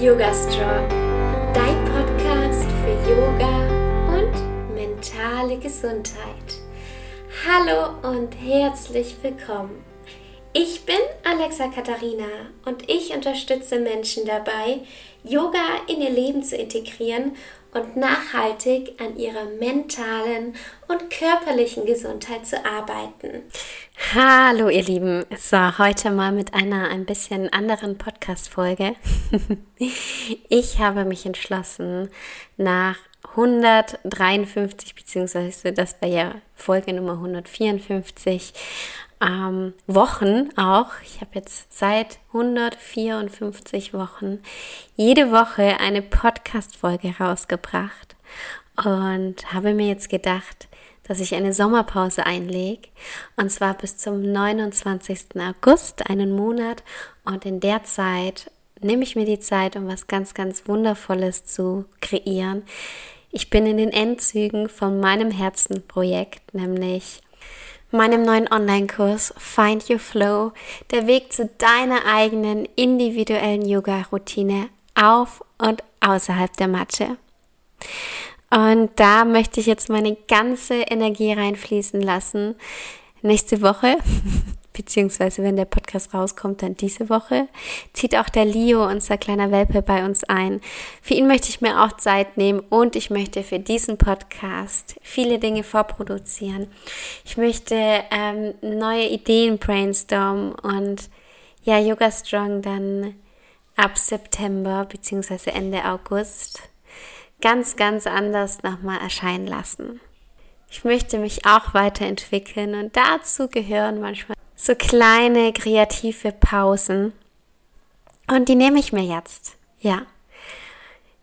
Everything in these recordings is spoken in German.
Yoga Strong, dein Podcast für Yoga und mentale Gesundheit. Hallo und herzlich willkommen. Ich bin Alexa Katharina und ich unterstütze Menschen dabei, Yoga in ihr Leben zu integrieren und nachhaltig an ihrer mentalen und körperlichen Gesundheit zu arbeiten. Hallo ihr Lieben, so heute mal mit einer ein bisschen anderen Podcast-Folge. ich habe mich entschlossen, nach 153 beziehungsweise das war ja Folge Nummer 154 ähm, Wochen auch. Ich habe jetzt seit 154 Wochen jede Woche eine Podcast-Folge rausgebracht und habe mir jetzt gedacht, dass ich eine Sommerpause einlege und zwar bis zum 29. August, einen Monat und in der Zeit nehme ich mir die Zeit, um was ganz, ganz Wundervolles zu kreieren. Ich bin in den Endzügen von meinem Herzenprojekt, nämlich meinem neuen Online-Kurs Find Your Flow, der Weg zu deiner eigenen individuellen Yoga-Routine auf und außerhalb der Matte. Und da möchte ich jetzt meine ganze Energie reinfließen lassen. Nächste Woche beziehungsweise wenn der Podcast rauskommt, dann diese Woche, zieht auch der Leo, unser kleiner Welpe, bei uns ein. Für ihn möchte ich mir auch Zeit nehmen und ich möchte für diesen Podcast viele Dinge vorproduzieren. Ich möchte ähm, neue Ideen brainstormen und ja, Yoga Strong dann ab September beziehungsweise Ende August ganz, ganz anders nochmal erscheinen lassen. Ich möchte mich auch weiterentwickeln und dazu gehören manchmal so kleine kreative Pausen. Und die nehme ich mir jetzt. Ja.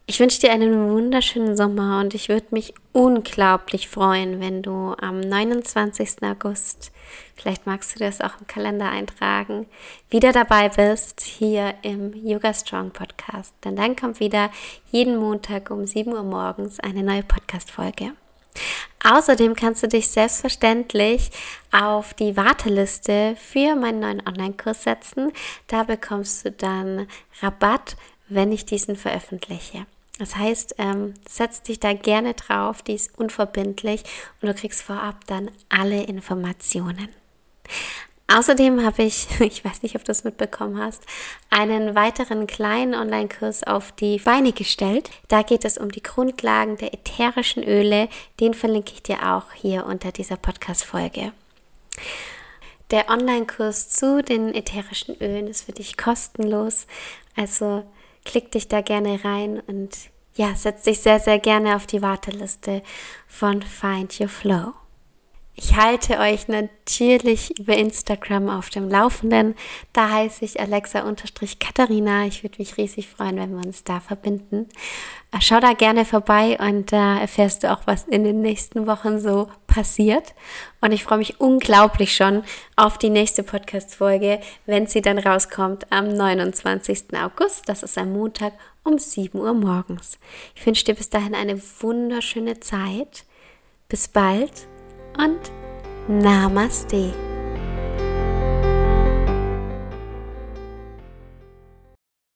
Ich wünsche dir einen wunderschönen Sommer und ich würde mich unglaublich freuen, wenn du am 29. August, vielleicht magst du das auch im Kalender eintragen, wieder dabei bist hier im Yoga Strong Podcast. Denn dann kommt wieder jeden Montag um 7 Uhr morgens eine neue Podcast-Folge. Außerdem kannst du dich selbstverständlich auf die Warteliste für meinen neuen Online-Kurs setzen. Da bekommst du dann Rabatt, wenn ich diesen veröffentliche. Das heißt, ähm, setz dich da gerne drauf, die ist unverbindlich und du kriegst vorab dann alle Informationen. Außerdem habe ich, ich weiß nicht, ob du es mitbekommen hast, einen weiteren kleinen Online-Kurs auf die Beine gestellt. Da geht es um die Grundlagen der ätherischen Öle. Den verlinke ich dir auch hier unter dieser Podcast-Folge. Der Online-Kurs zu den ätherischen Ölen ist für dich kostenlos. Also klick dich da gerne rein und ja, setz dich sehr, sehr gerne auf die Warteliste von Find Your Flow. Ich halte euch natürlich über Instagram auf dem Laufenden. Da heiße ich Alexa-Katharina. Ich würde mich riesig freuen, wenn wir uns da verbinden. Äh, schau da gerne vorbei und da erfährst du auch, was in den nächsten Wochen so passiert. Und ich freue mich unglaublich schon auf die nächste Podcast-Folge, wenn sie dann rauskommt am 29. August. Das ist ein Montag um 7 Uhr morgens. Ich wünsche dir bis dahin eine wunderschöne Zeit. Bis bald und Namaste.